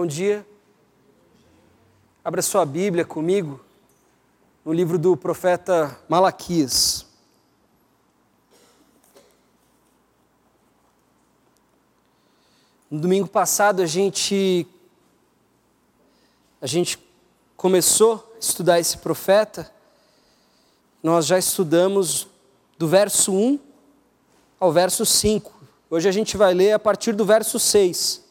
Bom dia. Abra sua Bíblia comigo no livro do profeta Malaquias. No domingo passado a gente a gente começou a estudar esse profeta. Nós já estudamos do verso 1 ao verso 5. Hoje a gente vai ler a partir do verso 6.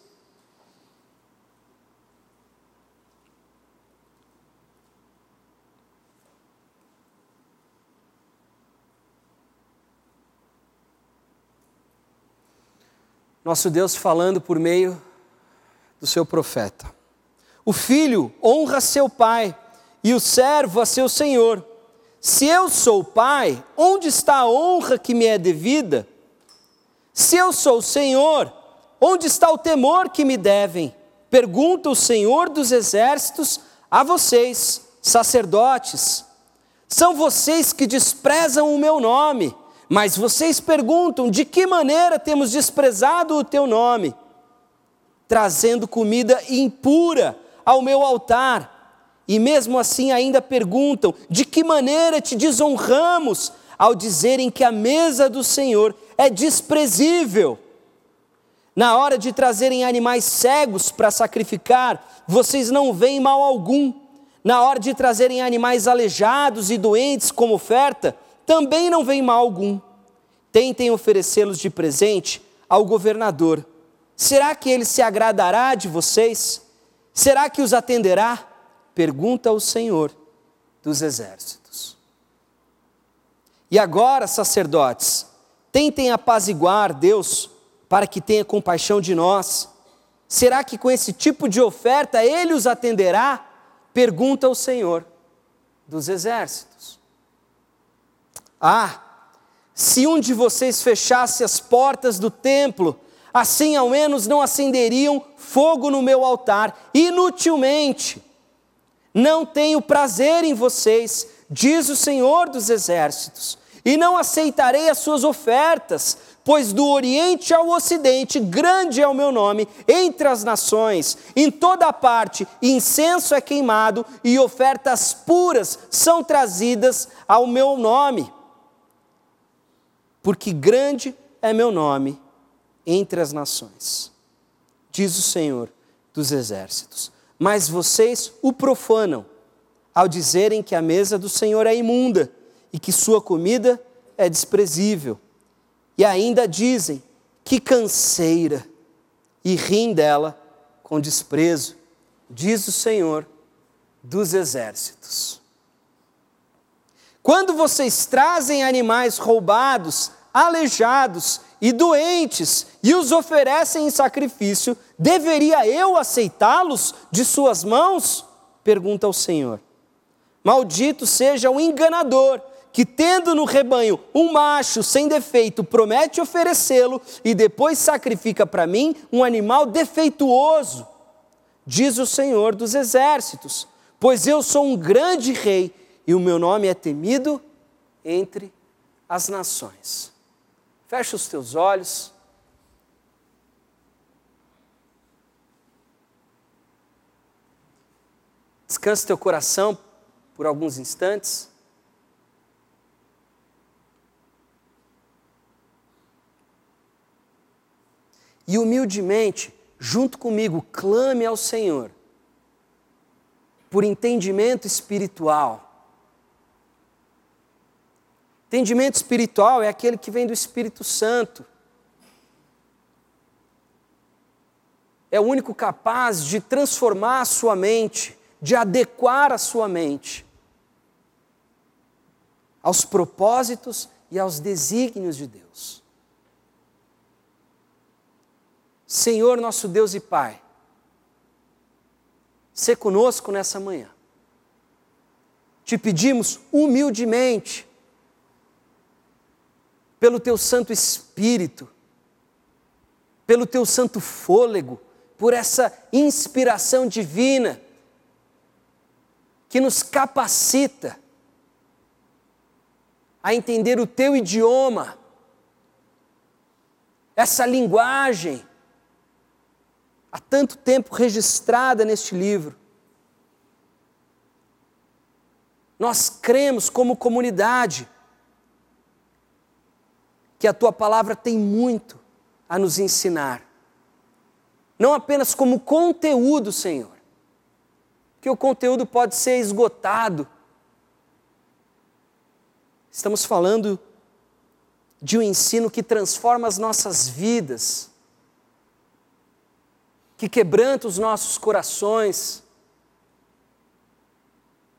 Nosso Deus falando por meio do seu profeta. O filho honra seu pai e o servo a seu senhor. Se eu sou pai, onde está a honra que me é devida? Se eu sou senhor, onde está o temor que me devem? Pergunta o Senhor dos exércitos a vocês, sacerdotes. São vocês que desprezam o meu nome mas vocês perguntam: de que maneira temos desprezado o teu nome? Trazendo comida impura ao meu altar. E mesmo assim ainda perguntam: de que maneira te desonramos ao dizerem que a mesa do Senhor é desprezível? Na hora de trazerem animais cegos para sacrificar, vocês não veem mal algum. Na hora de trazerem animais aleijados e doentes como oferta, também não vem mal algum. Tentem oferecê-los de presente ao governador. Será que ele se agradará de vocês? Será que os atenderá? Pergunta o Senhor dos exércitos. E agora, sacerdotes, tentem apaziguar Deus para que tenha compaixão de nós. Será que com esse tipo de oferta ele os atenderá? Pergunta o Senhor dos exércitos. Ah, se um de vocês fechasse as portas do templo, assim ao menos não acenderiam fogo no meu altar, inutilmente. Não tenho prazer em vocês, diz o Senhor dos Exércitos, e não aceitarei as suas ofertas, pois do Oriente ao Ocidente, grande é o meu nome entre as nações, em toda parte incenso é queimado e ofertas puras são trazidas ao meu nome porque grande é meu nome entre as nações, diz o Senhor dos exércitos. Mas vocês o profanam ao dizerem que a mesa do Senhor é imunda e que sua comida é desprezível. E ainda dizem que canseira e riem dela com desprezo, diz o Senhor dos exércitos. Quando vocês trazem animais roubados aleijados e doentes e os oferecem em sacrifício, deveria eu aceitá-los de suas mãos? Pergunta ao Senhor. Maldito seja o enganador que, tendo no rebanho um macho sem defeito, promete oferecê-lo e depois sacrifica para mim um animal defeituoso. Diz o Senhor dos exércitos: Pois eu sou um grande rei e o meu nome é temido entre as nações. Fecha os teus olhos. Descanse teu coração por alguns instantes. E humildemente, junto comigo, clame ao Senhor por entendimento espiritual Entendimento espiritual é aquele que vem do Espírito Santo. É o único capaz de transformar a sua mente, de adequar a sua mente aos propósitos e aos desígnios de Deus. Senhor, nosso Deus e Pai, se conosco nessa manhã. Te pedimos humildemente pelo teu Santo Espírito, pelo teu santo fôlego, por essa inspiração divina que nos capacita a entender o teu idioma, essa linguagem há tanto tempo registrada neste livro. Nós cremos como comunidade que a tua palavra tem muito a nos ensinar. Não apenas como conteúdo, Senhor, que o conteúdo pode ser esgotado. Estamos falando de um ensino que transforma as nossas vidas, que quebranta os nossos corações,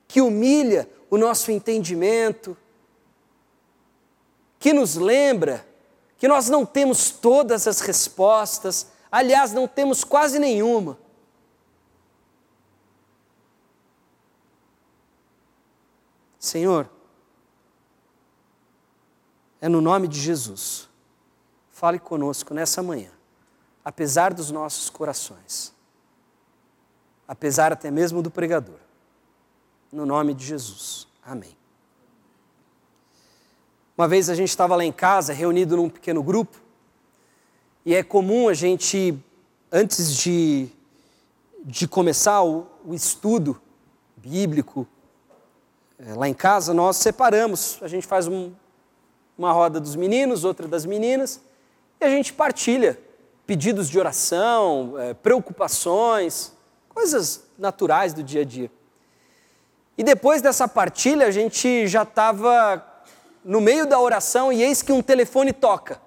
que humilha o nosso entendimento, que nos lembra que nós não temos todas as respostas, aliás, não temos quase nenhuma. Senhor, é no nome de Jesus. Fale conosco nessa manhã, apesar dos nossos corações, apesar até mesmo do pregador. No nome de Jesus. Amém. Uma vez a gente estava lá em casa, reunido num pequeno grupo, e é comum a gente, antes de, de começar o, o estudo bíblico, é, lá em casa, nós separamos, a gente faz um, uma roda dos meninos, outra das meninas, e a gente partilha pedidos de oração, é, preocupações, coisas naturais do dia a dia. E depois dessa partilha, a gente já estava no meio da oração e eis que um telefone toca.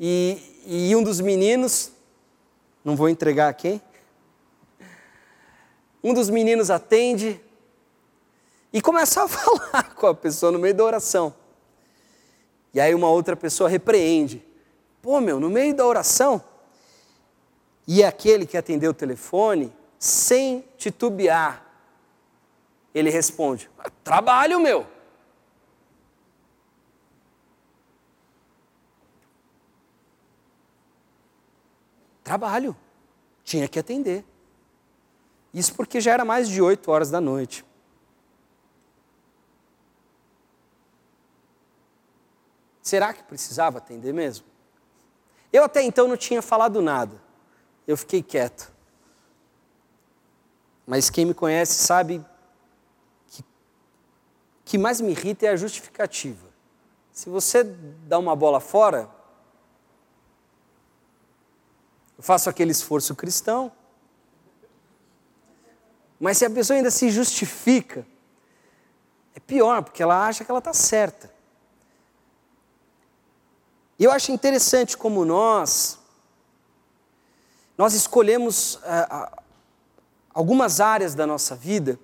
E, e um dos meninos, não vou entregar a quem, um dos meninos atende, e começa a falar com a pessoa no meio da oração. E aí uma outra pessoa repreende. Pô, meu, no meio da oração. E aquele que atendeu o telefone, sem titubear, ele responde: Trabalho, meu. Trabalho. Tinha que atender. Isso porque já era mais de oito horas da noite. Será que precisava atender mesmo? Eu até então não tinha falado nada. Eu fiquei quieto. Mas quem me conhece sabe que o que mais me irrita é a justificativa. Se você dá uma bola fora, eu faço aquele esforço cristão. Mas se a pessoa ainda se justifica, é pior, porque ela acha que ela está certa. E eu acho interessante como nós, nós escolhemos uh, algumas áreas da nossa vida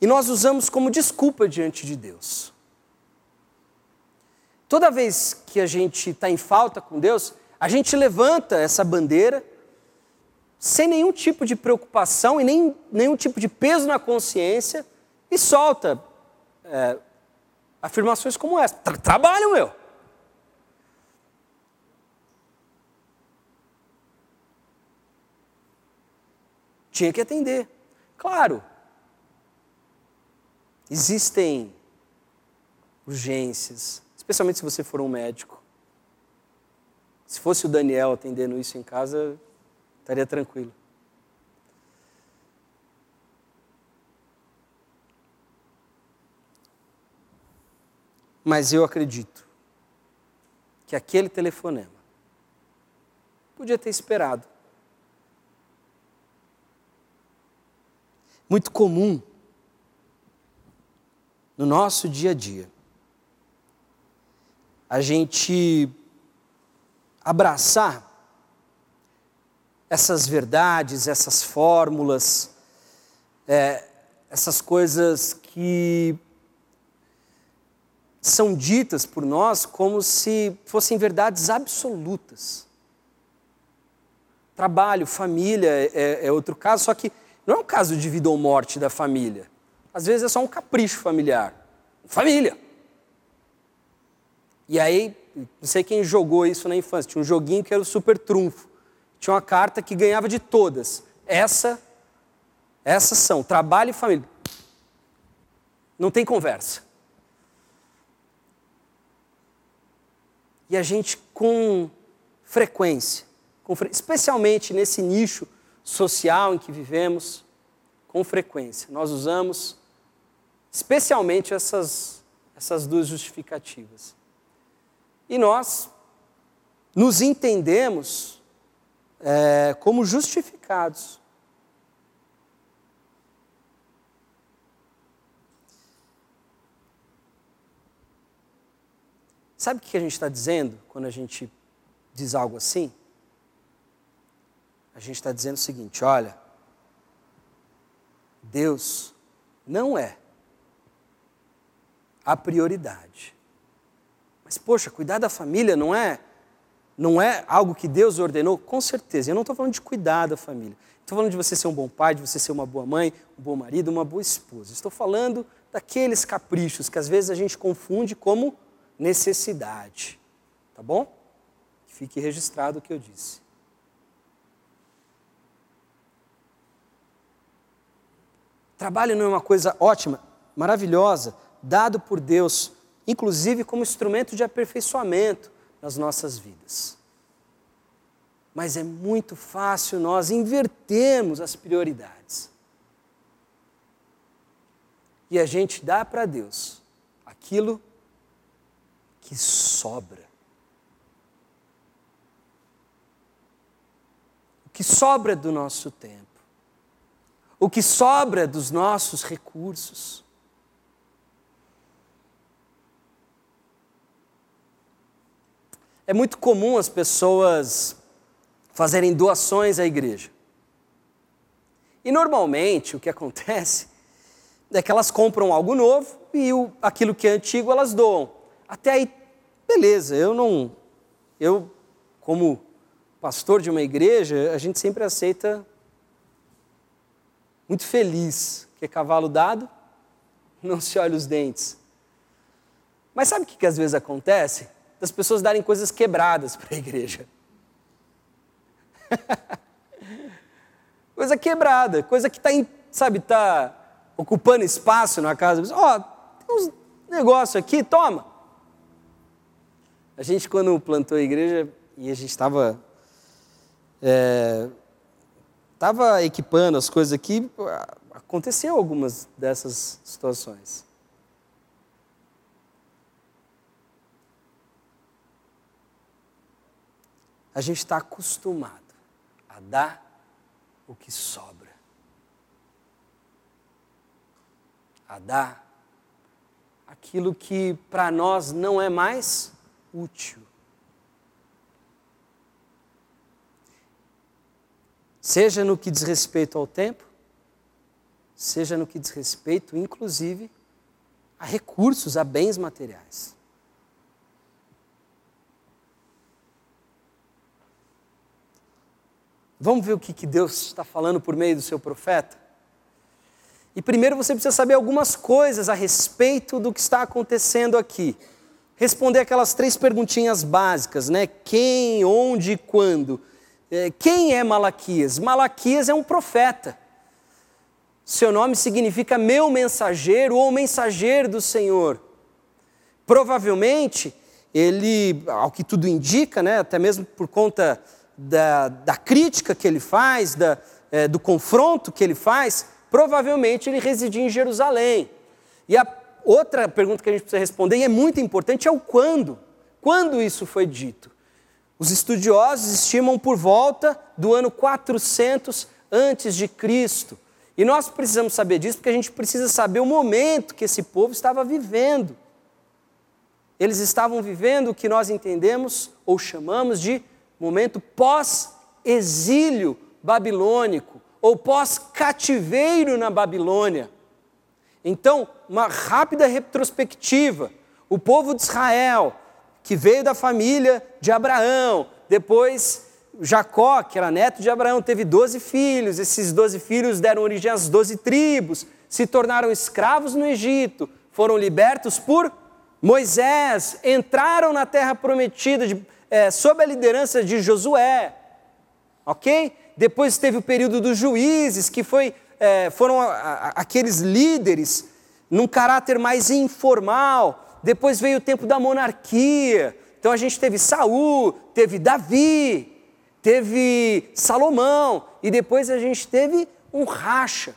e nós usamos como desculpa diante de Deus. Toda vez que a gente está em falta com Deus, a gente levanta essa bandeira sem nenhum tipo de preocupação e nem nenhum tipo de peso na consciência e solta é, afirmações como essa: trabalho meu. tinha que atender. Claro, existem urgências, especialmente se você for um médico. Se fosse o Daniel atendendo isso em casa, estaria tranquilo. Mas eu acredito que aquele telefonema podia ter esperado. muito comum no nosso dia a dia. A gente abraçar essas verdades, essas fórmulas, é, essas coisas que são ditas por nós como se fossem verdades absolutas. Trabalho, família é, é outro caso, só que não é um caso de vida ou morte da família. Às vezes é só um capricho familiar. Família. E aí, não sei quem jogou isso na infância, tinha um joguinho que era o super trunfo. Tinha uma carta que ganhava de todas. Essa, essas são trabalho e família. Não tem conversa. E a gente, com frequência, especialmente nesse nicho social em que vivemos, com frequência. Nós usamos especialmente essas, essas duas justificativas. E nós nos entendemos é, como justificados. Sabe o que a gente está dizendo quando a gente diz algo assim? A gente está dizendo o seguinte: olha, Deus não é a prioridade. Mas, poxa, cuidar da família não é não é algo que Deus ordenou? Com certeza. Eu não estou falando de cuidar da família. Estou falando de você ser um bom pai, de você ser uma boa mãe, um bom marido, uma boa esposa. Estou falando daqueles caprichos que às vezes a gente confunde como necessidade. Tá bom? Fique registrado o que eu disse. Trabalho não é uma coisa ótima, maravilhosa, dado por Deus, inclusive como instrumento de aperfeiçoamento nas nossas vidas. Mas é muito fácil nós invertermos as prioridades. E a gente dá para Deus aquilo que sobra. O que sobra do nosso tempo. O que sobra dos nossos recursos. É muito comum as pessoas fazerem doações à igreja. E normalmente o que acontece é que elas compram algo novo e o, aquilo que é antigo elas doam. Até aí, beleza, eu não. Eu, como pastor de uma igreja, a gente sempre aceita muito feliz, que é cavalo dado, não se olha os dentes. Mas sabe o que, que às vezes acontece? Das pessoas darem coisas quebradas para a igreja. coisa quebrada, coisa que está, sabe, está ocupando espaço na casa. Ó, oh, tem uns negócios aqui, toma. A gente, quando plantou a igreja, e a gente estava é, estava equipando as coisas aqui, aconteceu algumas dessas situações. A gente está acostumado a dar o que sobra. A dar aquilo que para nós não é mais útil. Seja no que diz respeito ao tempo, seja no que diz respeito, inclusive, a recursos, a bens materiais. Vamos ver o que, Deus está falando por meio do seu profeta? E primeiro você precisa saber algumas coisas a respeito do que está acontecendo aqui. Responder aquelas três perguntinhas básicas, né? Quem, onde e quando. É, quem é Malaquias? Malaquias é um profeta. Seu nome significa meu mensageiro ou mensageiro do Senhor. Provavelmente, ele, ao que tudo indica, né, até mesmo por conta da, da crítica que ele faz, da, é, do confronto que ele faz, provavelmente ele residia em Jerusalém. E a outra pergunta que a gente precisa responder, e é muito importante, é o quando. Quando isso foi dito? Os estudiosos estimam por volta do ano 400 antes de Cristo. E nós precisamos saber disso porque a gente precisa saber o momento que esse povo estava vivendo. Eles estavam vivendo o que nós entendemos ou chamamos de momento pós-exílio babilônico ou pós-cativeiro na Babilônia. Então, uma rápida retrospectiva. O povo de Israel, que veio da família de Abraão, depois Jacó, que era neto de Abraão, teve doze filhos, esses doze filhos deram origem às doze tribos, se tornaram escravos no Egito, foram libertos por Moisés, entraram na terra prometida de é, sob a liderança de Josué, ok? Depois teve o período dos juízes, que foi, é, foram a, a, aqueles líderes num caráter mais informal. Depois veio o tempo da monarquia. Então a gente teve Saul, teve Davi, teve Salomão e depois a gente teve um racha.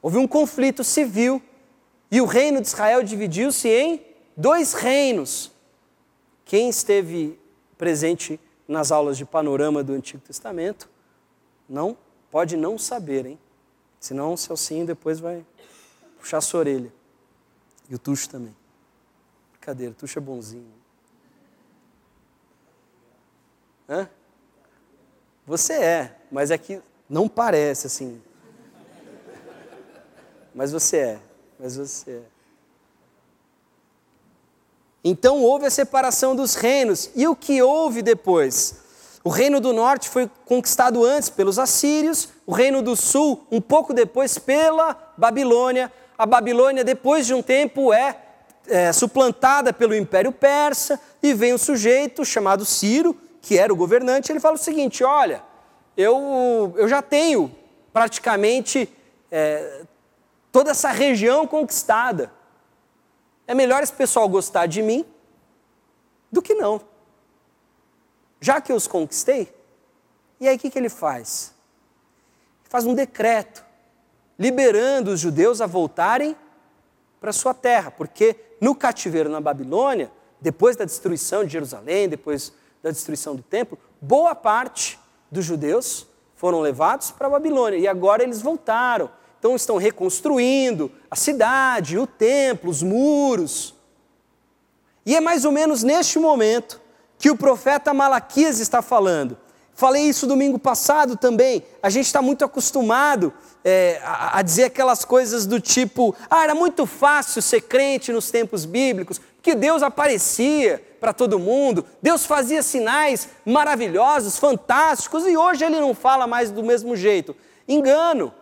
Houve um conflito civil e o reino de Israel dividiu-se em dois reinos. Quem esteve presente nas aulas de panorama do Antigo Testamento não pode não saber, hein? Senão o Celcinho depois vai puxar sua orelha. E o Tuxo também. Brincadeira, o Tuxo é bonzinho. Hã? Você é, mas é que não parece assim. Mas você é, mas você é. Então houve a separação dos reinos. E o que houve depois? O reino do norte foi conquistado antes pelos assírios, o reino do sul, um pouco depois, pela Babilônia. A Babilônia, depois de um tempo, é, é suplantada pelo Império Persa, e vem um sujeito chamado Ciro, que era o governante, ele fala o seguinte: olha, eu, eu já tenho praticamente é, toda essa região conquistada. É melhor esse pessoal gostar de mim do que não. Já que eu os conquistei, e aí o que, que ele faz? Ele faz um decreto liberando os judeus a voltarem para sua terra, porque no cativeiro na Babilônia, depois da destruição de Jerusalém, depois da destruição do templo, boa parte dos judeus foram levados para a Babilônia e agora eles voltaram então estão reconstruindo a cidade, o templo, os muros. E é mais ou menos neste momento que o profeta Malaquias está falando. Falei isso domingo passado também. A gente está muito acostumado é, a, a, dizer aquelas coisas do tipo: ah, era muito fácil ser crente nos tempos bíblicos, porque Deus aparecia para todo mundo, Deus fazia sinais maravilhosos, fantásticos, e hoje ele não fala mais do mesmo jeito. Engano.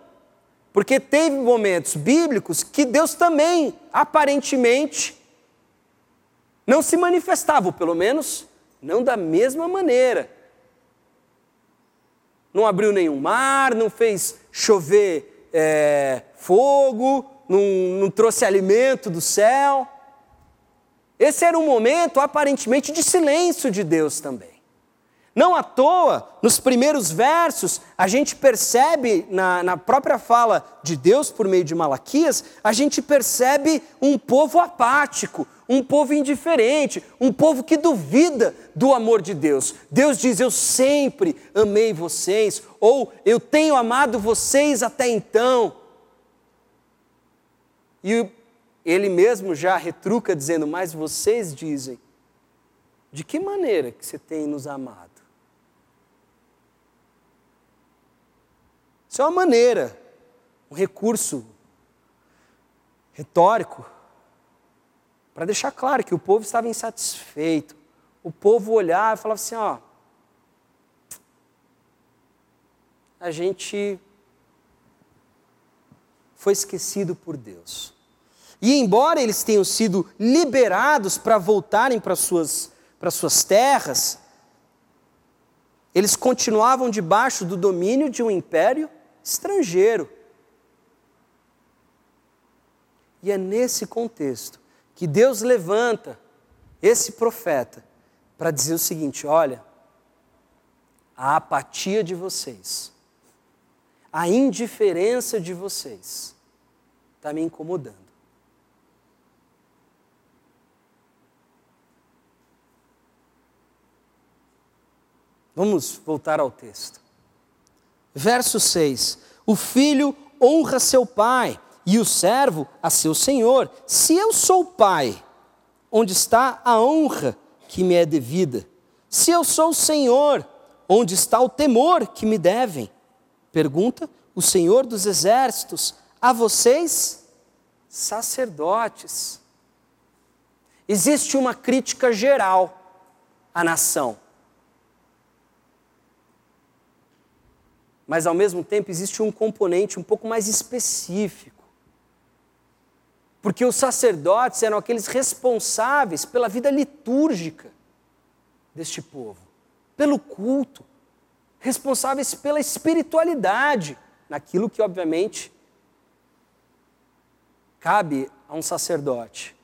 Porque teve momentos bíblicos que Deus também, aparentemente, não se manifestava, ou pelo menos não da mesma maneira. Não abriu nenhum mar, não fez chover é, fogo, não, não trouxe alimento do céu. Esse era um momento aparentemente de silêncio de Deus também. Não à toa, nos primeiros versos, a gente percebe, na, na, própria fala de Deus por meio de Malaquias, a gente percebe um povo apático, um povo indiferente, um povo que duvida do amor de Deus. Deus diz: Eu sempre amei vocês, ou eu tenho amado vocês até então. E ele mesmo já retruca, dizendo: Mas vocês dizem, de que maneira que você tem nos amado? Isso é uma maneira, um recurso retórico para deixar claro que o povo estava insatisfeito. O povo olhava e falava assim: ó, a gente foi esquecido por Deus. E embora eles tenham sido liberados para voltarem para suas, para suas terras, eles continuavam debaixo do domínio de um império estrangeiro. E é nesse contexto que Deus levanta esse profeta para dizer o seguinte: olha, a apatia de vocês, a indiferença de vocês, está me incomodando. Vamos voltar ao texto. Verso 6: O filho honra seu pai e o servo a seu senhor. Se eu sou pai, onde está a honra que me é devida? Se eu sou o senhor, onde está o temor que me devem? Pergunta o Senhor dos exércitos a vocês, sacerdotes. Existe uma crítica geral à nação. Mas ao mesmo tempo existe um componente um pouco mais específico. Porque os sacerdotes eram aqueles responsáveis pela vida litúrgica deste povo, pelo culto, responsáveis pela espiritualidade, naquilo que, obviamente, cabe a um sacerdote.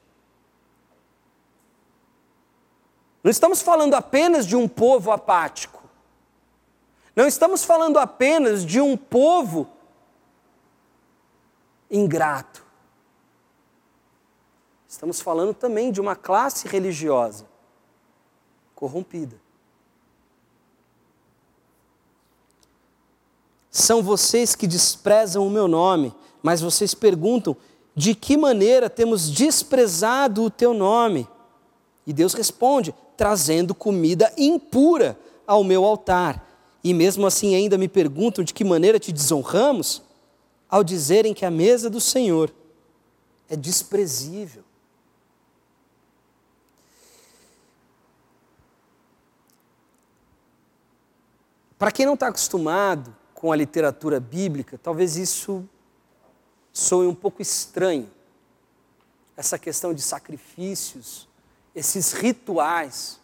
Não estamos falando apenas de um povo apático. Não estamos falando apenas de um povo ingrato. Estamos falando também de uma classe religiosa corrompida. São vocês que desprezam o meu nome, mas vocês perguntam: de que maneira temos desprezado o teu nome? E Deus responde: trazendo comida impura ao meu altar. E mesmo assim ainda me perguntam de que maneira te desonramos, ao dizerem que a mesa do Senhor é desprezível. Para quem não está acostumado com a literatura bíblica, talvez isso soe um pouco estranho. Essa questão de sacrifícios, esses rituais.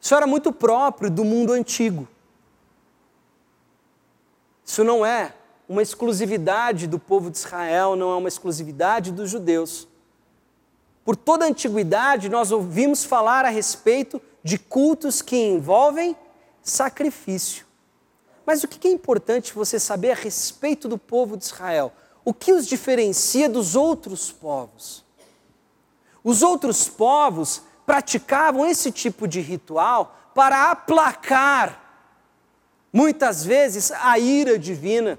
Isso era muito próprio do mundo antigo. Isso não é uma exclusividade do povo de Israel, não é uma exclusividade dos judeus. Por toda a antiguidade, nós ouvimos falar a respeito de cultos que envolvem sacrifício. Mas o que é importante você saber a respeito do povo de Israel? O que os diferencia dos outros povos? Os outros povos praticavam esse tipo de ritual para aplacar, muitas vezes, a ira divina.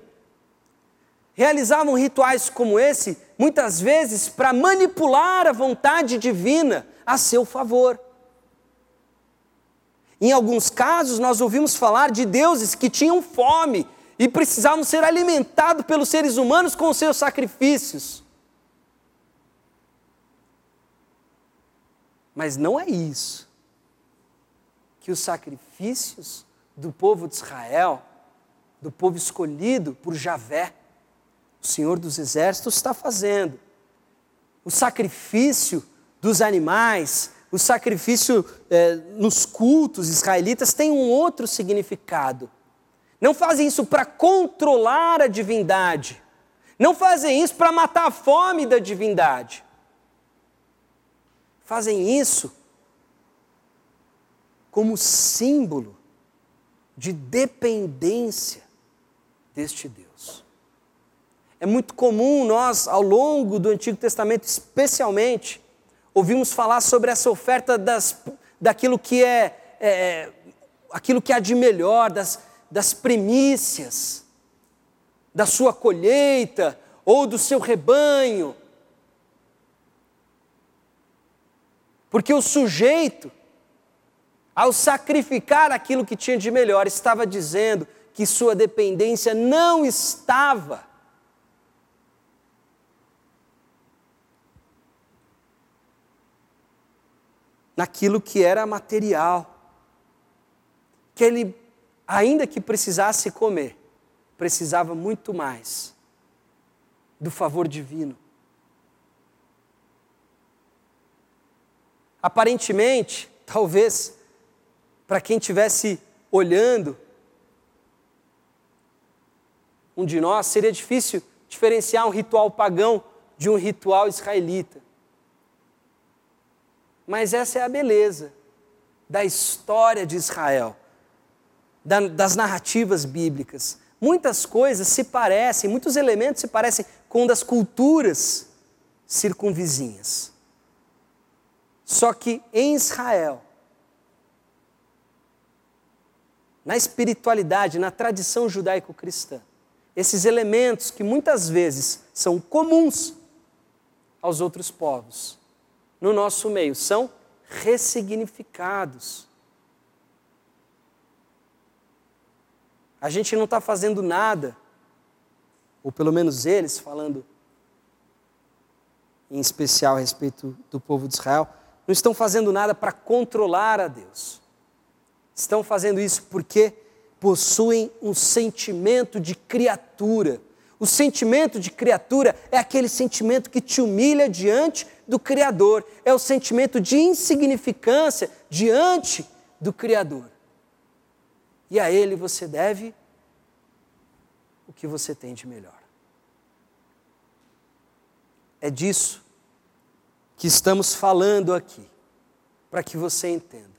Realizavam rituais como esse, muitas vezes, para manipular a vontade divina a seu favor. Em alguns casos, nós ouvimos falar de deuses que tinham fome e precisavam ser alimentados pelos seres humanos com seus sacrifícios. Mas não é isso que os sacrifícios do povo de Israel, do povo escolhido por Javé, o Senhor dos Exércitos, está fazendo. O sacrifício dos animais, o sacrifício é, nos cultos israelitas tem um outro significado. Não fazem isso para controlar a divindade. Não fazem isso para matar a fome da divindade fazem isso como símbolo de dependência deste Deus. É muito comum nós, ao longo do Antigo Testamento, especialmente, ouvimos falar sobre essa oferta das, daquilo que é, é aquilo que há de melhor, das, das primícias, da sua colheita ou do seu rebanho. Porque o sujeito, ao sacrificar aquilo que tinha de melhor, estava dizendo que sua dependência não estava naquilo que era material. Que ele, ainda que precisasse comer, precisava muito mais do favor divino. Aparentemente, talvez, para quem estivesse olhando, um de nós, seria difícil diferenciar um ritual pagão de um ritual israelita. Mas essa é a beleza da história de Israel, das narrativas bíblicas. Muitas coisas se parecem, muitos elementos se parecem com das culturas circunvizinhas. Só que em Israel, na espiritualidade, na tradição judaico-cristã, esses elementos que muitas vezes são comuns aos outros povos, no nosso meio, são ressignificados. A gente não está fazendo nada, ou pelo menos eles, falando em especial a respeito do povo de Israel, não estão fazendo nada para controlar a Deus. Estão fazendo isso porque possuem um sentimento de criatura. O sentimento de criatura é aquele sentimento que te humilha diante do Criador, é o sentimento de insignificância diante do Criador. E a Ele você deve o que você tem de melhor. É disso que estamos falando aqui, para que você entenda.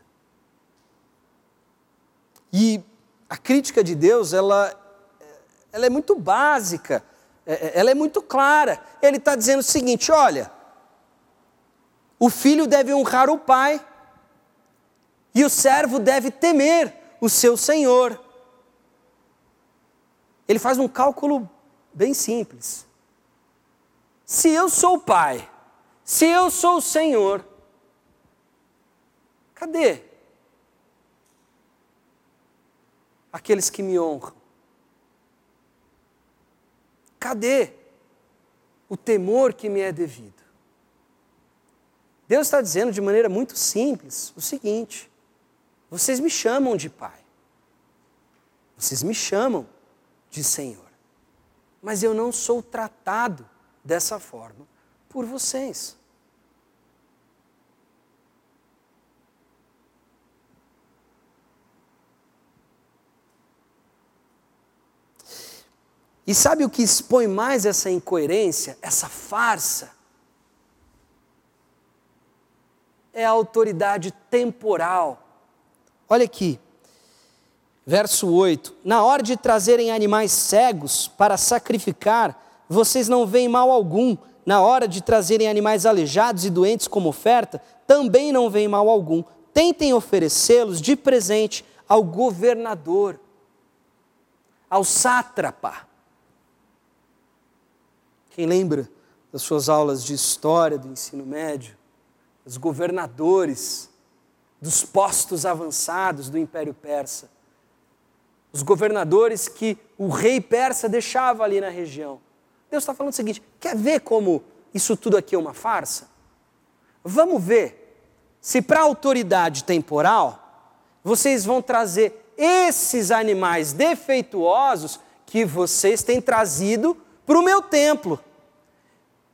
E a crítica de Deus, ela, ela é muito básica, é, é, ela é muito clara. Ele está dizendo o seguinte: olha, o filho deve honrar o pai, e o servo deve temer o seu senhor. Ele faz um cálculo bem simples. Se eu sou o pai, se eu sou o senhor, cadê aqueles que me honram? Cadê o temor que me é devido? Deus está dizendo de maneira muito simples o seguinte: vocês me chamam de Pai, vocês me chamam de Senhor, mas eu não sou tratado dessa forma por vocês. E sabe o que expõe mais essa incoerência, essa farsa? É a autoridade temporal. Olha aqui, verso 8: Na hora de trazerem animais cegos para sacrificar, vocês não veem mal algum. Na hora de trazerem animais aleijados e doentes como oferta, também não veem mal algum. Tentem oferecê-los de presente ao governador, ao sátrapa, quem lembra das suas aulas de história do ensino médio? Os governadores dos postos avançados do Império Persa. Os governadores que o rei persa deixava ali na região. Deus está falando o seguinte: quer ver como isso tudo aqui é uma farsa? Vamos ver se para a autoridade temporal vocês vão trazer esses animais defeituosos que vocês têm trazido para o meu templo.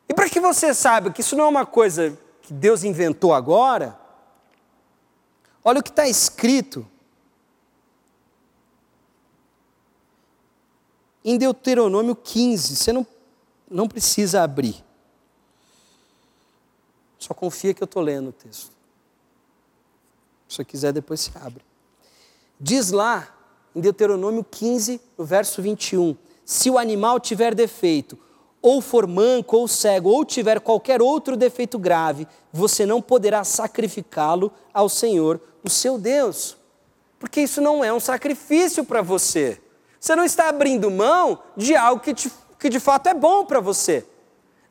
E para que você saiba que isso não é uma coisa que Deus inventou agora, olha o que está escrito em Deuteronômio 15. Você não, não precisa abrir. Só confia que eu estou lendo o texto. Se você quiser, depois se abre. Diz lá, em Deuteronômio 15, no verso 21, se o animal tiver defeito, ou for manco ou cego, ou tiver qualquer outro defeito grave, você não poderá sacrificá-lo ao Senhor, o seu Deus. Porque isso não é um sacrifício para você. Você não está abrindo mão de algo que, te, que de fato é bom para você.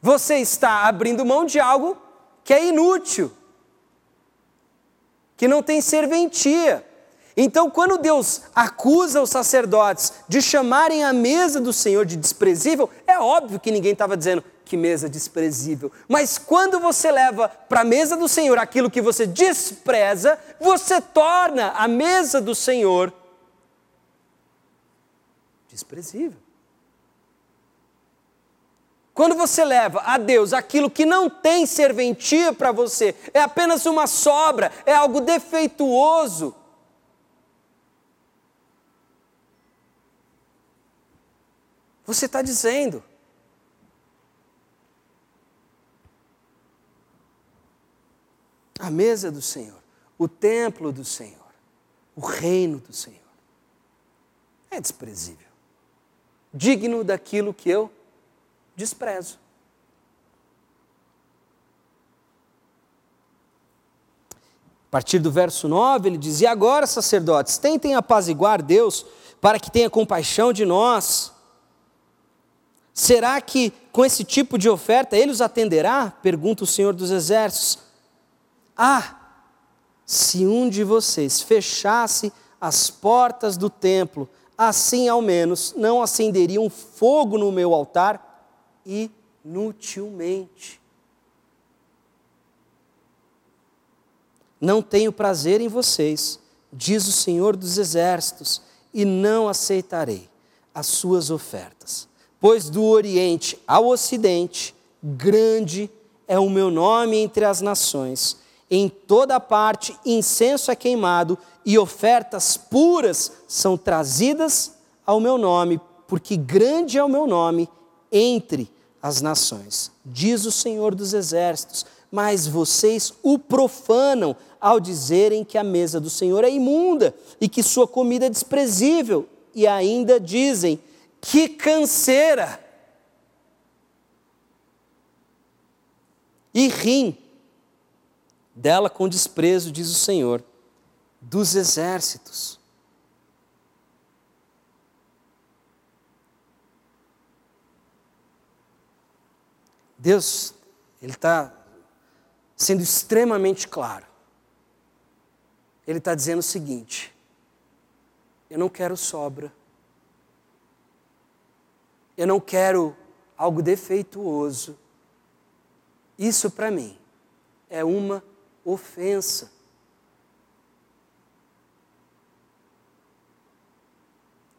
Você está abrindo mão de algo que é inútil, que não tem serventia. Então, quando Deus acusa os sacerdotes de chamarem a mesa do Senhor de desprezível, é óbvio que ninguém estava dizendo que mesa desprezível. Mas quando você leva para a mesa do Senhor aquilo que você despreza, você torna a mesa do Senhor desprezível. Quando você leva a Deus aquilo que não tem serventia para você, é apenas uma sobra, é algo defeituoso, Você está dizendo. A mesa do Senhor, o templo do Senhor, o reino do Senhor. É desprezível. Digno daquilo que eu desprezo. A partir do verso 9, ele diz: E agora, sacerdotes, tentem apaziguar Deus para que tenha compaixão de nós Será que com esse tipo de oferta ele os atenderá? Pergunta o Senhor dos Exércitos. Ah, se um de vocês fechasse as portas do templo, assim ao menos não acenderiam fogo no meu altar inutilmente. Não tenho prazer em vocês, diz o Senhor dos Exércitos, e não aceitarei as suas ofertas pois do Oriente ao Ocidente, grande é o meu nome entre as nações. Em toda parte incenso é queimado e ofertas puras são trazidas ao meu nome, porque grande é o meu nome entre as nações. Diz o Senhor dos Exércitos: mas vocês o profanam ao dizerem que a mesa do Senhor é imunda e que sua comida é desprezível, e ainda dizem: que canseira! E rim dela com desprezo, diz o Senhor, dos exércitos. Deus, Ele está sendo extremamente claro. Ele está dizendo o seguinte: eu não quero sobra, eu não quero algo defeituoso. Isso para mim é uma ofensa.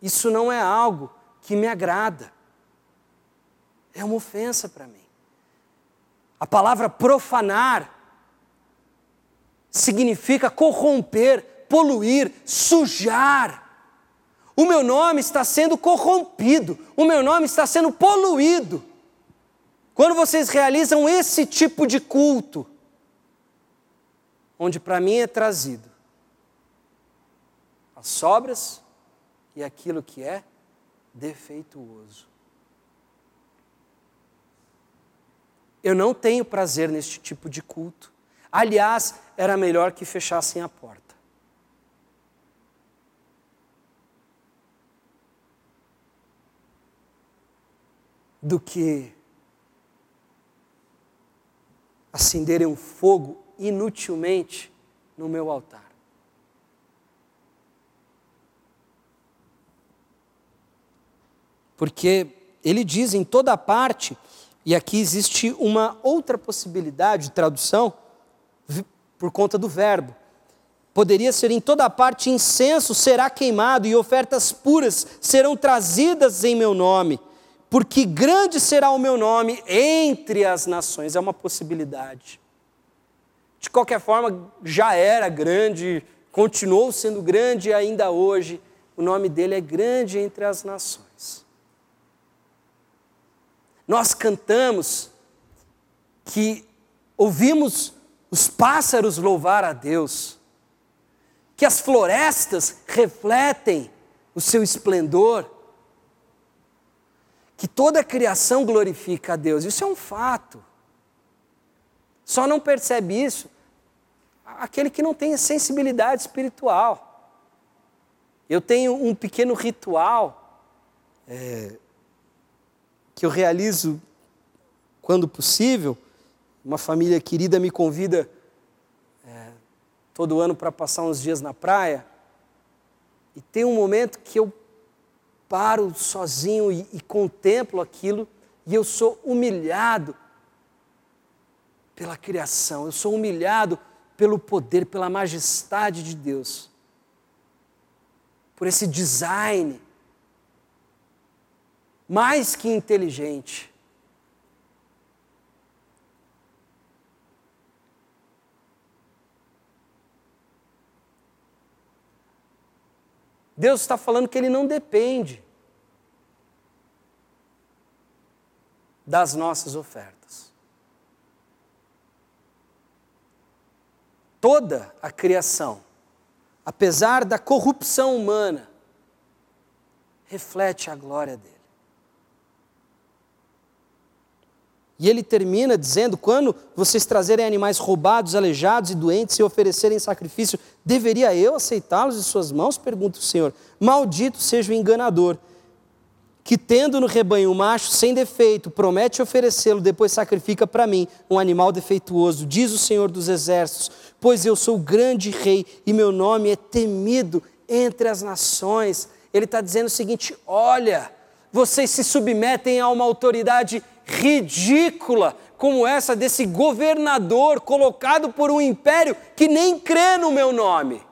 Isso não é algo que me agrada. É uma ofensa para mim. A palavra profanar significa corromper, poluir, sujar. O meu nome está sendo corrompido, o meu nome está sendo poluído. Quando vocês realizam esse tipo de culto, onde para mim é trazido as sobras e aquilo que é defeituoso. Eu não tenho prazer neste tipo de culto. Aliás, era melhor que fechassem a porta. Do que acenderem um fogo inutilmente no meu altar. Porque ele diz em toda parte e aqui existe uma outra possibilidade de tradução por conta do verbo. Poderia ser em toda parte incenso será queimado e ofertas puras serão trazidas em meu nome, porque grande será o meu nome entre as nações. É uma possibilidade. De qualquer forma, já era grande, continuou sendo grande ainda hoje. O nome dele é grande entre as nações. Nós cantamos que ouvimos os pássaros louvar a Deus, que as florestas refletem o seu esplendor, que toda a criação glorifica a Deus. Isso é um fato. Só não percebe isso aquele que não tem sensibilidade espiritual. Eu tenho um pequeno ritual é, que eu realizo quando possível. Uma família querida me convida é, todo ano para passar uns dias na praia. E tem um momento que eu paro sozinho e, e contemplo aquilo e eu sou humilhado pela criação, eu sou humilhado pelo poder, pela majestade de Deus, por esse design mais que inteligente. Deus está falando que Ele não depende das nossas ofertas. Toda a criação, apesar da corrupção humana, reflete a glória dele. E ele termina dizendo: quando vocês trazerem animais roubados, aleijados e doentes e oferecerem sacrifício, deveria eu aceitá-los de suas mãos? Pergunta o Senhor. Maldito seja o enganador, que tendo no rebanho um macho sem defeito, promete oferecê-lo, depois sacrifica para mim um animal defeituoso, diz o Senhor dos exércitos, pois eu sou grande rei e meu nome é temido entre as nações. Ele está dizendo o seguinte: olha, vocês se submetem a uma autoridade ridícula como essa desse governador colocado por um império que nem crê no meu nome.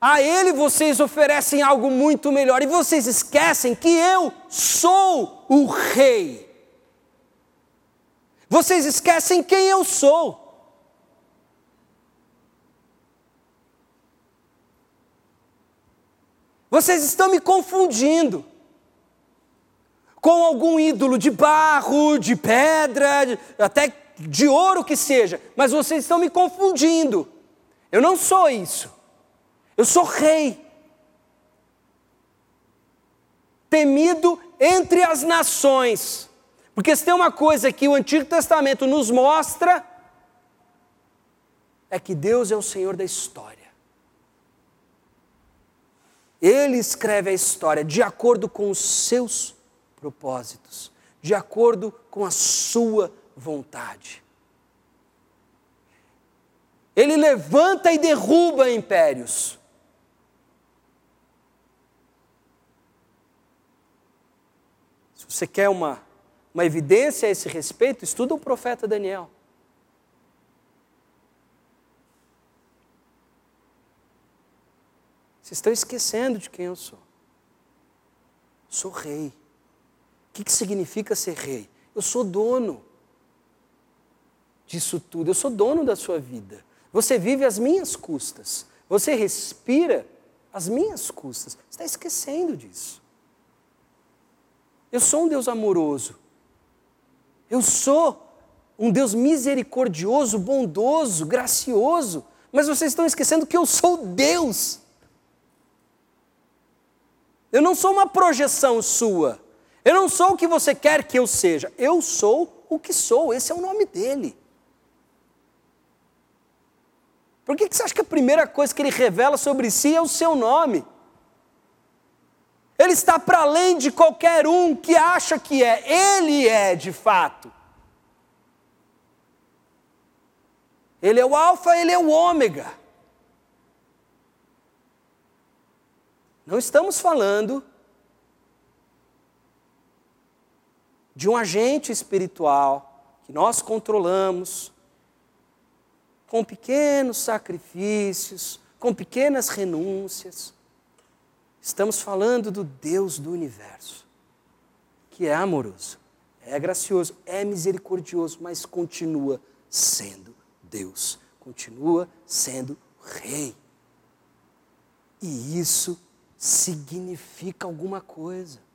A ele vocês oferecem algo muito melhor e vocês esquecem que eu sou o rei. Vocês esquecem quem eu sou. Vocês estão me confundindo com algum ídolo de barro, de pedra, até de ouro que seja, mas vocês estão me confundindo. Eu não sou isso. Eu sou rei. Temido entre as nações. Porque se tem uma coisa que o Antigo Testamento nos mostra, é que Deus é o Senhor da história. Ele escreve a história de acordo com os seus propósitos, de acordo com a sua vontade. Ele levanta e derruba impérios. Se você quer uma, uma evidência a esse respeito, estuda o profeta Daniel. Vocês estão esquecendo de quem eu sou. Sou rei. Que, que significa ser rei? Eu sou dono disso tudo, eu sou dono da sua vida. Você vive às minhas custas. Você respira às minhas custas. Você está esquecendo disso. Eu sou um Deus amoroso. Eu sou um Deus misericordioso, bondoso, gracioso. Mas vocês estão esquecendo que eu sou Deus. Eu não sou uma projeção sua. Eu não sou o que você quer que eu seja. Eu sou o que sou. Esse é o nome dele. Por que você acha que a primeira coisa que ele revela sobre si é o seu nome? Ele está para além de qualquer um que acha que é. Ele é de fato. Ele é o Alfa, ele é o Ômega. Não estamos falando de um agente espiritual que nós controlamos com pequenos sacrifícios, com pequenas renúncias. Estamos falando do Deus do universo, que é amoroso, é gracioso, é misericordioso, mas continua sendo Deus, continua sendo Rei. E isso significa alguma coisa.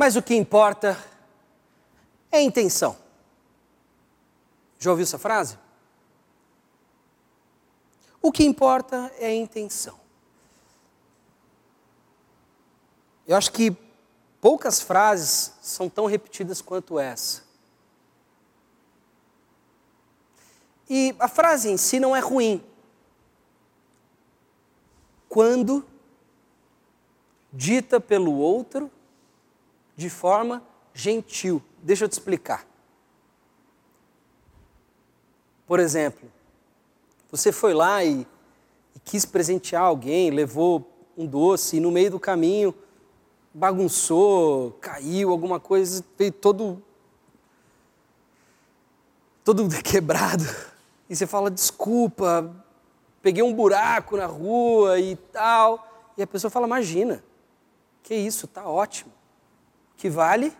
Mas o que importa é a intenção. Já ouviu essa frase? O que importa é a intenção. Eu acho que poucas frases são tão repetidas quanto essa. E a frase em si não é ruim. Quando dita pelo outro de forma gentil. Deixa eu te explicar. Por exemplo, você foi lá e, e quis presentear alguém, levou um doce e no meio do caminho bagunçou, caiu, alguma coisa, veio todo todo quebrado. E você fala, desculpa, peguei um buraco na rua e tal. E a pessoa fala, imagina, que isso, tá ótimo que vale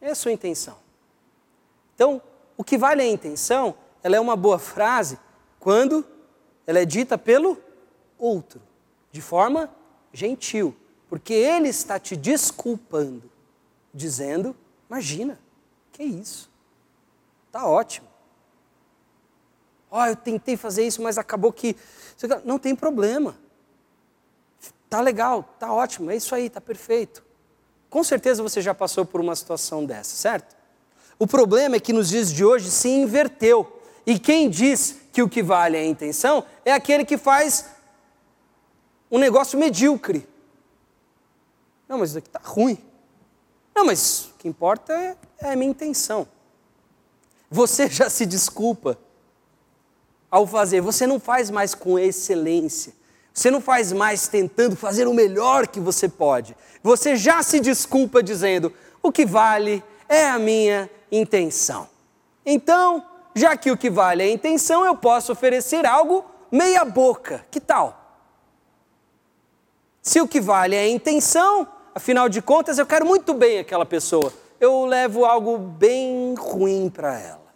é a sua intenção. Então, o que vale é a intenção, ela é uma boa frase quando ela é dita pelo outro, de forma gentil, porque ele está te desculpando, dizendo: imagina, que isso, tá ótimo. Ó, oh, eu tentei fazer isso, mas acabou que. Não tem problema. Tá legal, tá ótimo, é isso aí, tá perfeito. Com certeza você já passou por uma situação dessa, certo? O problema é que nos dias de hoje se inverteu. E quem diz que o que vale é a intenção é aquele que faz um negócio medíocre. Não, mas isso aqui está ruim. Não, mas o que importa é, é a minha intenção. Você já se desculpa ao fazer, você não faz mais com excelência, Você não faz mais tentando fazer o melhor que você pode. Você já se desculpa dizendo: o que vale é a minha intenção. Então, já que o que vale é a intenção, eu posso oferecer algo meia-boca. Que tal? Se o que vale é a intenção, afinal de contas, eu quero muito bem aquela pessoa. Eu levo algo bem ruim para ela.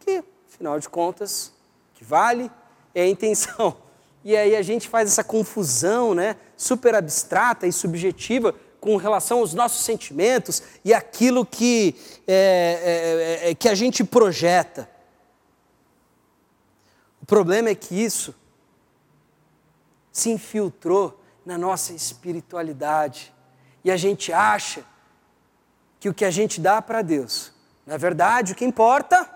Que, afinal de contas, o que vale é a intenção. E aí a gente faz essa confusão, né, super abstrata e subjetiva com relação aos nossos sentimentos e aquilo que, é, é, é, que a gente projeta. O problema é que isso se infiltrou na nossa espiritualidade e a gente acha que o que a gente dá para Deus, na verdade, o que importa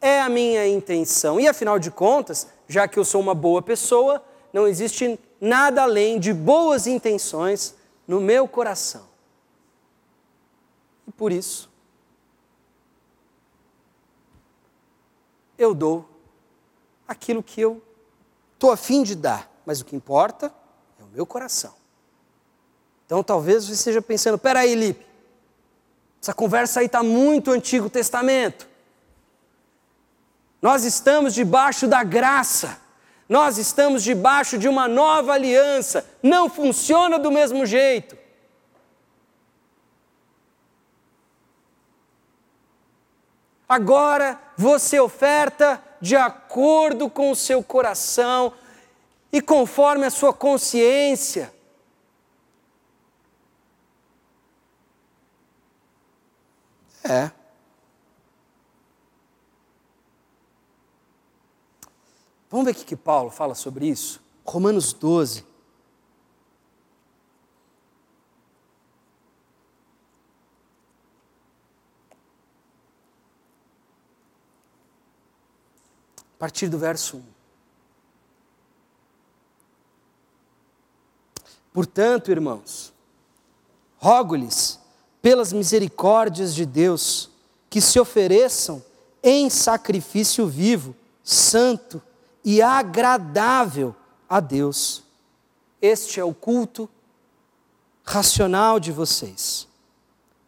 é a minha intenção. E afinal de contas, já que eu sou uma boa pessoa, não existe nada além de boas intenções no meu coração. E por isso, eu dou aquilo que eu estou afim de dar, mas o que importa é o meu coração. Então talvez você esteja pensando: peraí, Lipe, essa conversa aí está muito Antigo Testamento. Nós estamos debaixo da graça. Nós estamos debaixo de uma nova aliança. Não funciona do mesmo jeito. Agora você oferta de acordo com o seu coração e conforme a sua consciência. É. Vamos ver o que Paulo fala sobre isso? Romanos 12. A partir do verso 1. Portanto, irmãos, rogo-lhes, pelas misericórdias de Deus, que se ofereçam em sacrifício vivo, santo e agradável a Deus. Este é o culto racional de vocês.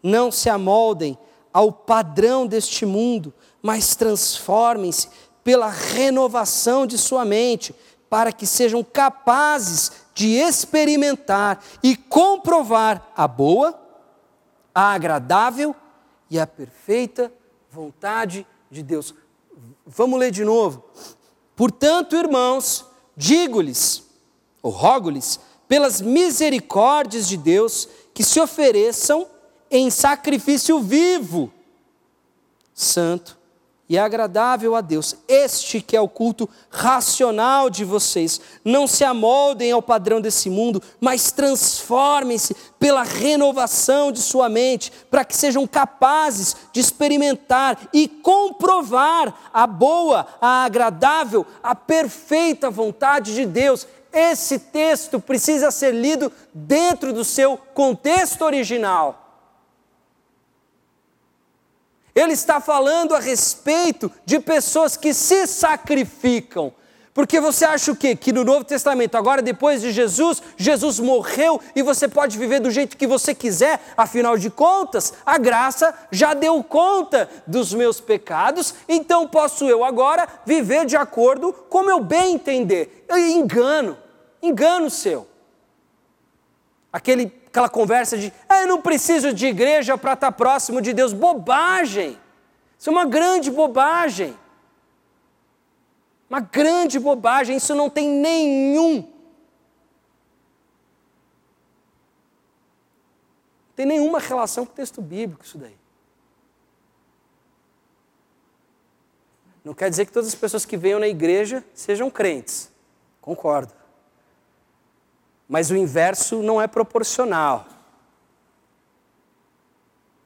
Não se amoldem ao padrão deste mundo, mas transformem-se pela renovação de sua mente, para que sejam capazes de experimentar e comprovar a boa, a agradável e a perfeita vontade de Deus. Vamos ler de novo. Portanto, irmãos, digo-lhes, ou rogo-lhes, pelas misericórdias de Deus, que se ofereçam em sacrifício vivo, santo e agradável a Deus. Este que é o culto racional de vocês. Não se amoldem ao padrão desse mundo, mas transformem-se pela renovação de sua mente, para que sejam capazes de experimentar e comprovar a boa, a agradável, a perfeita vontade de Deus. Esse texto precisa ser lido dentro do seu contexto original. Ele está falando a respeito de pessoas que se sacrificam. Porque você acha o quê? Que no Novo Testamento, agora depois de Jesus, Jesus morreu e você pode viver do jeito que você quiser, afinal de contas, a graça já deu conta dos meus pecados, então posso eu agora viver de acordo com o meu bem entender. Engano, engano seu. Aquele aquela conversa de, ah, eu não preciso de igreja para estar próximo de Deus. Bobagem! Isso é uma grande bobagem. Uma grande bobagem, isso não tem nenhum. Tem nenhuma relação com o texto bíblico isso daí. Não quer dizer que todas as pessoas que venham na igreja sejam crentes. Concordo. Mas o inverso não é proporcional.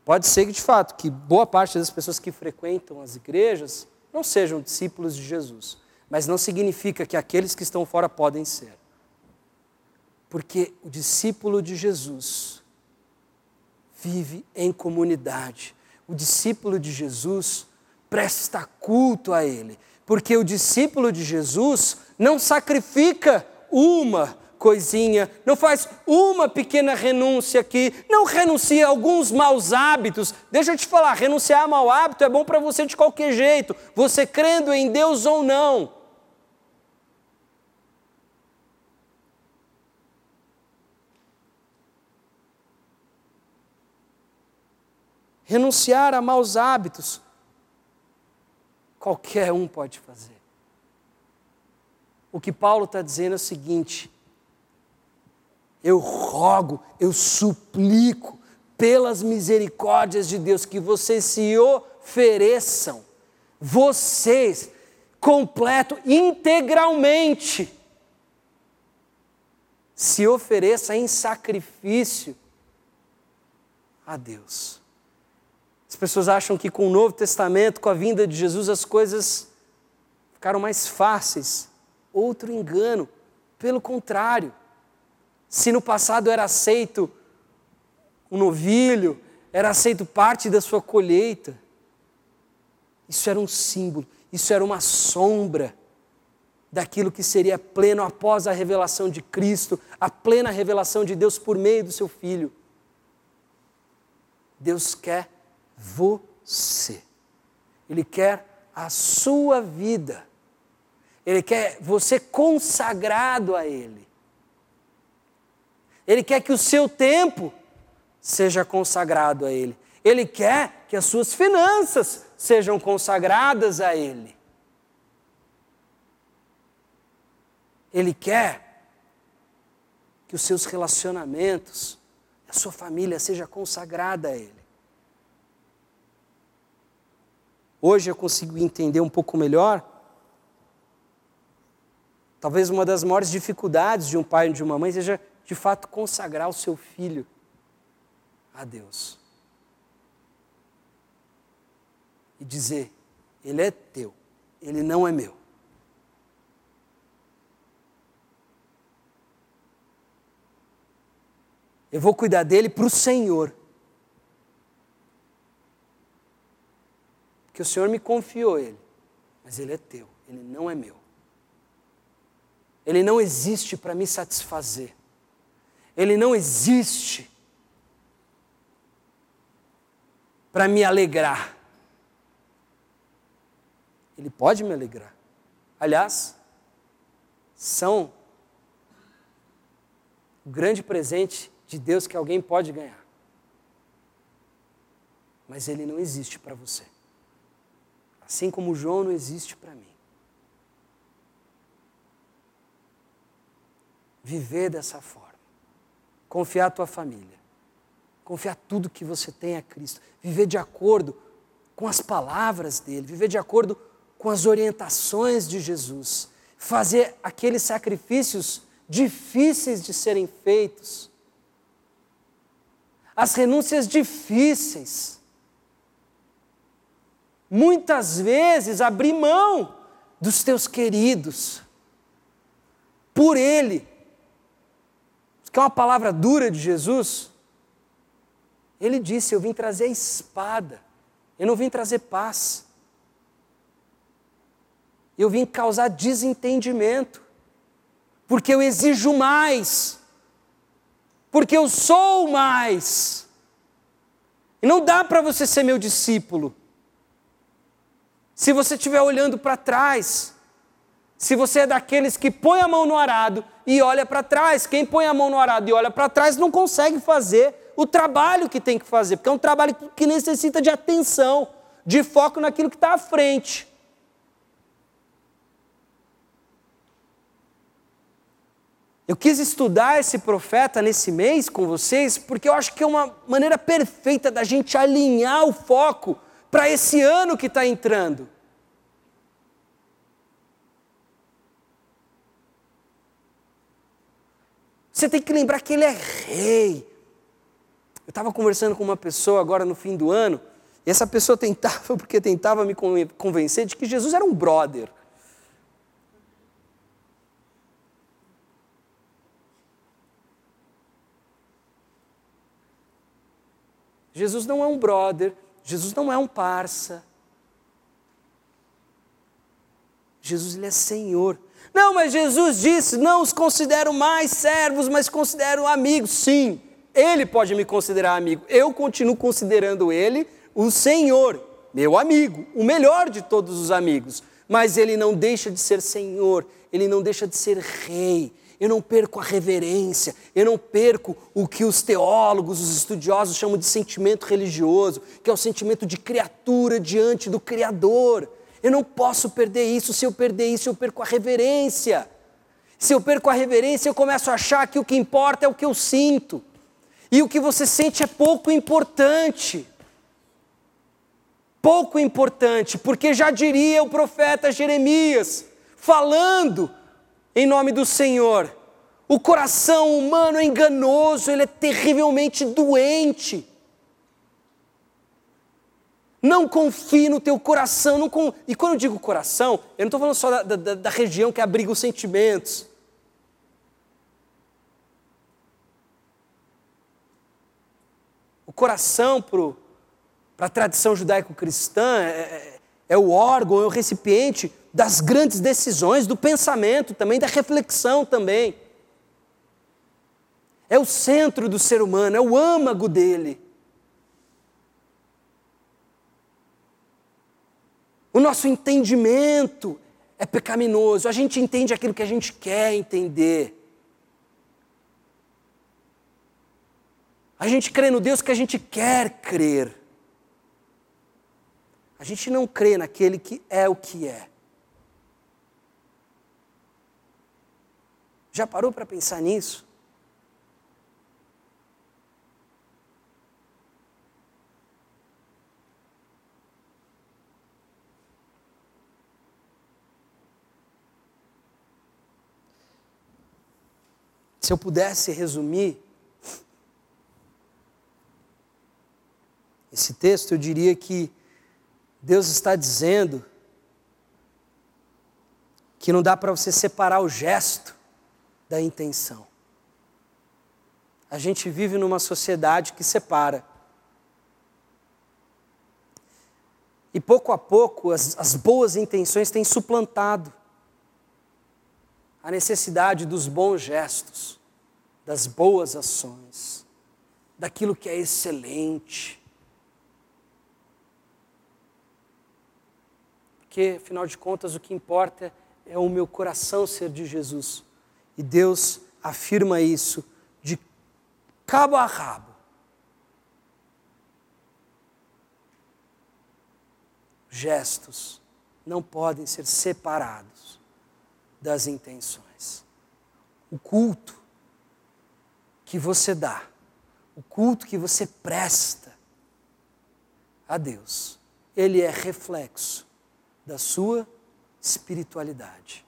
Pode ser que, de fato, que boa parte das pessoas que frequentam as igrejas não sejam discípulos de Jesus, mas não significa que aqueles que estão fora podem ser. Porque o discípulo de Jesus vive em comunidade. O discípulo de Jesus presta culto a Ele, porque o discípulo de Jesus não sacrifica uma coisinha, não faz uma pequena renúncia aqui, não renuncia a alguns maus hábitos. Deixa eu te falar, renunciar a mau hábito é bom para você de qualquer jeito, você crendo em Deus ou não. Renunciar a maus hábitos, qualquer um pode fazer. O que Paulo está dizendo é o seguinte: eu rogo, eu suplico, pelas misericórdias de Deus, que vocês se ofereçam, vocês, completo, integralmente, se ofereça em sacrifício a Deus. As pessoas acham que com o Novo Testamento, com a vinda de Jesus, as coisas ficaram mais fáceis. Outro engano. Pelo contrário, se no passado era aceito um novilho, era aceito parte da sua colheita, isso era um símbolo, isso era uma sombra daquilo que seria pleno após a revelação de Cristo, a plena revelação de Deus por meio do seu Filho. Deus quer você, Ele quer a sua vida, Ele quer você consagrado a Ele. Ele quer que o seu tempo seja consagrado a Ele. Ele quer que as suas finanças sejam consagradas a Ele. Ele quer que os seus relacionamentos, a sua família seja consagrada a Ele. Hoje eu consigo entender um pouco melhor. Talvez uma das maiores dificuldades de um pai e de uma mãe seja de fato consagrar o seu filho a Deus. E dizer: Ele é teu, ele não é meu. Eu vou cuidar dele para o Senhor. Porque o Senhor me confiou ele, mas ele é teu, ele não é meu. Ele não existe para me satisfazer ele não existe para me alegrar. Ele pode me alegrar. Aliás, são o grande presente de Deus que alguém pode ganhar. Mas ele não existe para você. Assim como João não existe para mim. Viver dessa forma confiar a tua família, confiar tudo que você tem a Cristo, viver de acordo com as palavras dele, viver de acordo com as orientações de Jesus, fazer aqueles sacrifícios difíceis de serem feitos, as renúncias difíceis. Muitas vezes abrir mão dos teus queridos, por Ele, que é uma palavra dura de Jesus, ele disse: Eu vim trazer a espada, eu não vim trazer paz. Eu vim causar desentendimento, porque eu exijo mais, porque eu sou mais. E não dá para você ser meu discípulo se você estiver olhando para trás, se você é daqueles que põe a mão no arado e olha para trás. Quem põe a mão no arado e olha para trás não consegue fazer o trabalho que tem que fazer, porque é um trabalho que necessita de atenção, de foco naquilo que está à frente. Eu quis estudar esse profeta nesse mês com vocês, porque eu acho que é uma maneira perfeita da gente alinhar o foco para esse ano que está entrando. Você tem que lembrar que ele é rei. Eu estava conversando com uma pessoa agora no fim do ano, e essa pessoa tentava, porque tentava me convencer de que Jesus era um brother. Jesus não é um brother, Jesus não é um parça. Jesus ele é Senhor. Não, mas Jesus disse: não os considero mais servos, mas considero amigos. Sim, ele pode me considerar amigo. Eu continuo considerando ele o Senhor, meu amigo, o melhor de todos os amigos. Mas ele não deixa de ser Senhor, ele não deixa de ser Rei. Eu não perco a reverência, eu não perco o que os teólogos, os estudiosos chamam de sentimento religioso, que é o sentimento de criatura diante do Criador. Eu não posso perder isso. Se eu perder isso, eu perco a reverência. Se eu perco a reverência, eu começo a achar que o que importa é o que eu sinto. E o que você sente é pouco importante. Pouco importante, porque já diria o profeta Jeremias, falando em nome do Senhor, o coração humano é enganoso, ele é terrivelmente doente. Não confie no teu coração. Não. E quando eu digo coração, eu não estou falando só da, da, da região que abriga os sentimentos. O coração, para a tradição judaico-cristã, é, é, é o órgão, é o recipiente das grandes decisões, do pensamento também, da reflexão também. É o centro do ser humano, é o âmago dele. O nosso entendimento é pecaminoso. A gente entende aquilo que a gente quer entender. A gente crê no Deus que a gente quer crer. A gente não crê naquele que é o que é. Já parou para pensar nisso? Se eu pudesse resumir esse texto, eu diria que Deus está dizendo que não dá para você separar o gesto da intenção. A gente vive numa sociedade que separa. E pouco a pouco as, as boas intenções têm suplantado a necessidade dos bons gestos, das boas ações, daquilo que é excelente. Porque, afinal de contas, o que importa é o meu coração ser de Jesus. E Deus afirma isso de cabo a rabo. Gestos não podem ser separados das intenções. O culto que você dá, o culto que você presta a Deus, ele é reflexo da sua espiritualidade.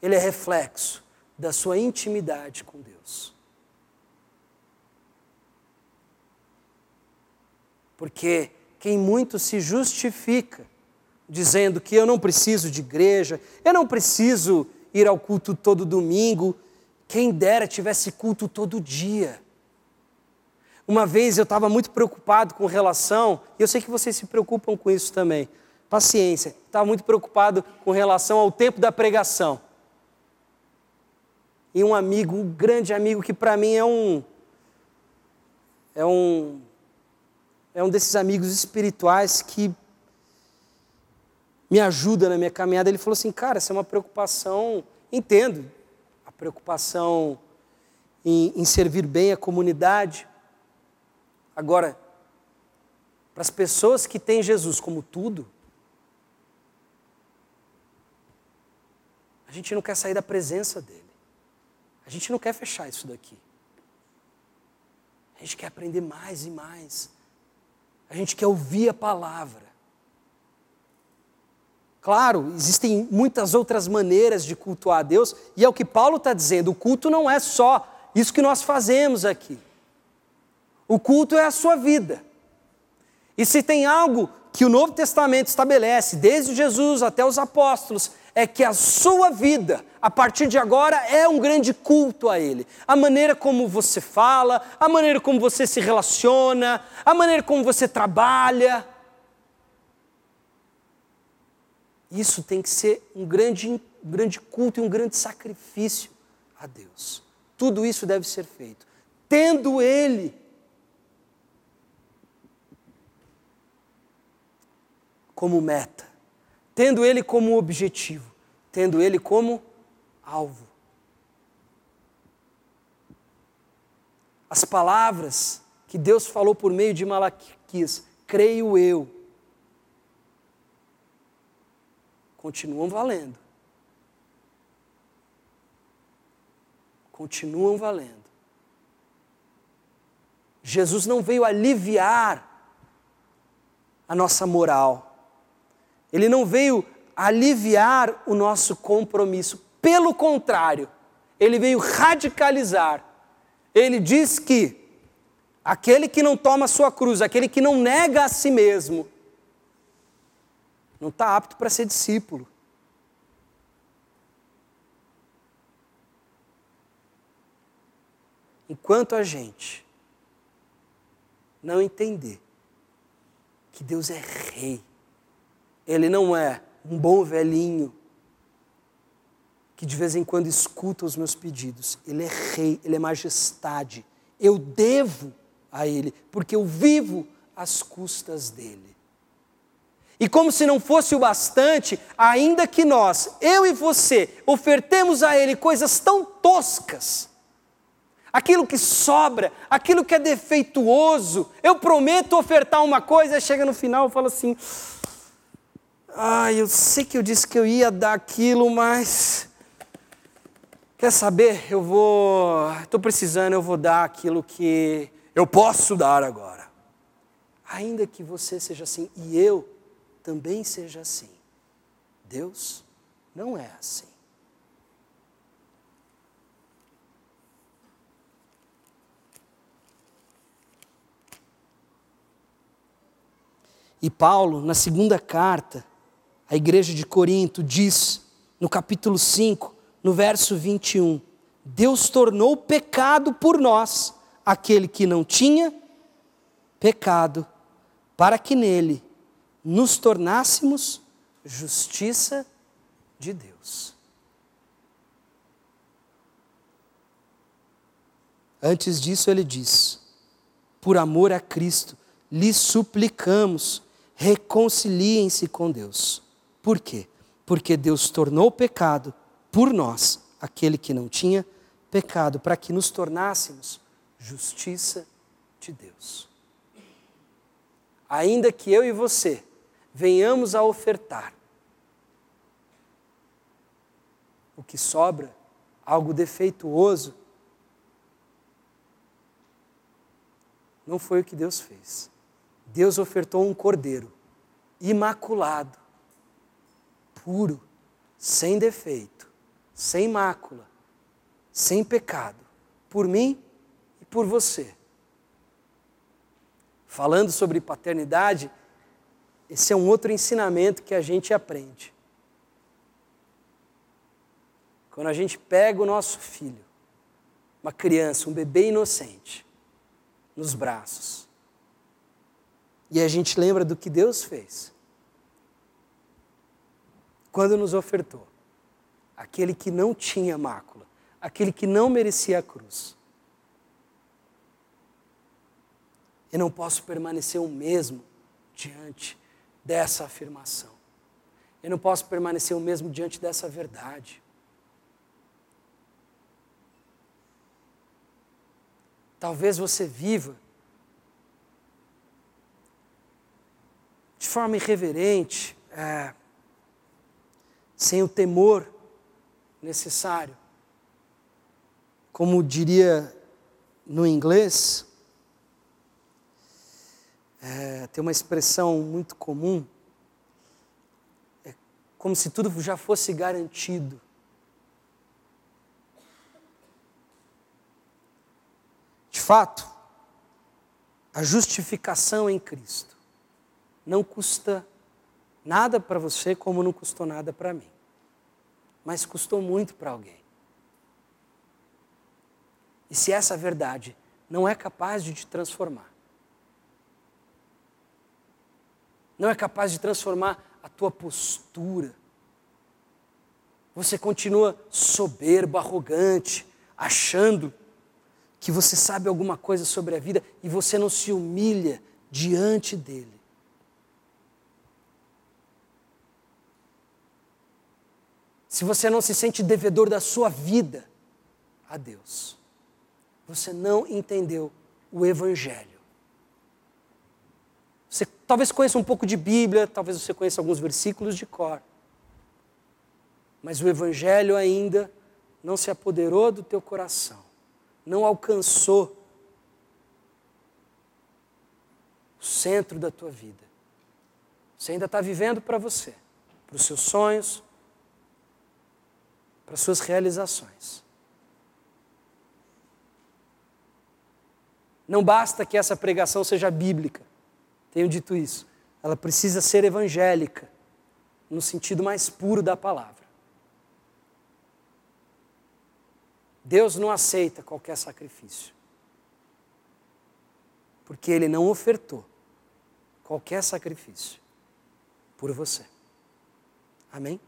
Ele é reflexo da sua intimidade com Deus. Porque quem muito se justifica dizendo que eu não preciso de igreja, eu não preciso ir ao culto todo domingo. Quem dera tivesse culto todo dia. Uma vez eu estava muito preocupado com relação, e eu sei que vocês se preocupam com isso também. Paciência, estava muito preocupado com relação ao tempo da pregação. E um amigo, um grande amigo que para mim é um é um é um desses amigos espirituais que me ajuda na minha caminhada. Ele falou assim: cara, essa é uma preocupação, entendo, a preocupação em, em servir bem a comunidade. Agora, para as pessoas que têm Jesus como tudo, a gente não quer sair da presença dele. A gente não quer fechar isso daqui. A gente quer aprender mais e mais. A gente quer ouvir a palavra. Claro, existem muitas outras maneiras de cultuar a Deus, e é o que Paulo está dizendo: o culto não é só isso que nós fazemos aqui. O culto é a sua vida. E se tem algo que o Novo Testamento estabelece, desde Jesus até os apóstolos, é que a sua vida, a partir de agora, é um grande culto a Ele. A maneira como você fala, a maneira como você se relaciona, a maneira como você trabalha, Isso tem que ser um grande, um grande culto e um grande sacrifício a Deus. Tudo isso deve ser feito. Tendo Ele como meta, tendo Ele como objetivo, tendo Ele como alvo. As palavras que Deus falou por meio de Malaquias, creio eu, continuam valendo. Continuam valendo. Jesus não veio aliviar a nossa moral. Ele não veio aliviar o nosso compromisso. Pelo contrário, ele veio radicalizar. Ele diz que aquele que não toma sua cruz, aquele que não nega a si mesmo, não está apto para ser discípulo. Enquanto a gente não entender que Deus é rei, Ele não é um bom velhinho que de vez em quando escuta os meus pedidos. Ele é rei, ele é majestade. Eu devo a Ele, porque eu vivo às custas dele. E como se não fosse o bastante, ainda que nós, eu e você, ofertemos a Ele coisas tão toscas, aquilo que sobra, aquilo que é defeituoso, eu prometo ofertar uma coisa, chega no final e fala assim: ah, eu sei que eu disse que eu ia dar aquilo, mas. Quer saber? Eu vou. Estou precisando, eu vou dar aquilo que eu posso dar agora. Ainda que você seja assim e eu também seja assim. Deus não é assim. E Paulo, na segunda carta à igreja de Corinto, diz, no capítulo 5, no verso 21, Deus tornou pecado por nós aquele que não tinha pecado, para que nele nos tornássemos justiça de Deus. Antes disso, ele diz: por amor a Cristo, lhes suplicamos, reconciliem-se com Deus. Por quê? Porque Deus tornou pecado por nós aquele que não tinha pecado, para que nos tornássemos justiça de Deus. Ainda que eu e você venhamos a ofertar. O que sobra, algo defeituoso, não foi o que Deus fez. Deus ofertou um cordeiro imaculado, puro, sem defeito, sem mácula, sem pecado, por mim e por você. Falando sobre paternidade, esse é um outro ensinamento que a gente aprende. Quando a gente pega o nosso filho, uma criança, um bebê inocente, nos braços, e a gente lembra do que Deus fez, quando nos ofertou, aquele que não tinha mácula, aquele que não merecia a cruz. Eu não posso permanecer o mesmo diante dessa afirmação. Eu não posso permanecer o mesmo diante dessa verdade. Talvez você viva de forma irreverente, é, sem o temor necessário. Como diria no inglês, é, tem uma expressão muito comum, é como se tudo já fosse garantido. De fato, a justificação em Cristo não custa nada para você, como não custou nada para mim, mas custou muito para alguém. E se essa verdade não é capaz de te transformar, não é capaz de transformar a tua postura, Você continua soberbo, arrogante, achando que você sabe alguma coisa sobre a vida e você não se humilha diante dele. Se você não se sente devedor da sua vida a Deus, você não entendeu o Evangelho. Talvez conheça um pouco de Bíblia, talvez você conheça alguns versículos de cor, mas o Evangelho ainda não se apoderou do teu coração, não alcançou o centro da tua vida. Você ainda está vivendo para você, para os seus sonhos, para as suas realizações. Não basta que essa pregação seja bíblica, tenho dito isso. Ela precisa ser evangélica, no sentido mais puro da palavra. Deus não aceita qualquer sacrifício, porque Ele não ofertou qualquer sacrifício por você. Amém?